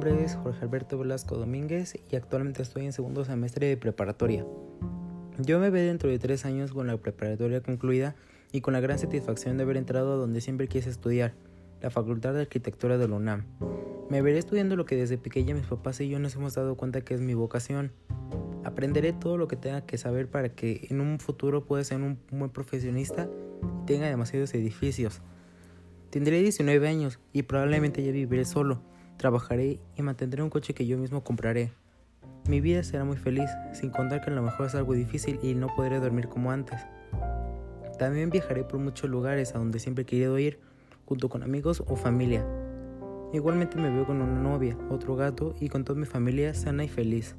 nombre es Jorge Alberto Velasco Domínguez y actualmente estoy en segundo semestre de preparatoria. Yo me veo dentro de tres años con la preparatoria concluida y con la gran satisfacción de haber entrado a donde siempre quise estudiar, la Facultad de Arquitectura de la UNAM. Me veré estudiando lo que desde pequeña mis papás y yo nos hemos dado cuenta que es mi vocación. Aprenderé todo lo que tenga que saber para que en un futuro pueda ser un buen profesionista y tenga demasiados edificios. Tendré 19 años y probablemente ya viviré solo. Trabajaré y mantendré un coche que yo mismo compraré. Mi vida será muy feliz, sin contar que a lo mejor es algo difícil y no podré dormir como antes. También viajaré por muchos lugares a donde siempre he querido ir, junto con amigos o familia. Igualmente me veo con una novia, otro gato y con toda mi familia sana y feliz.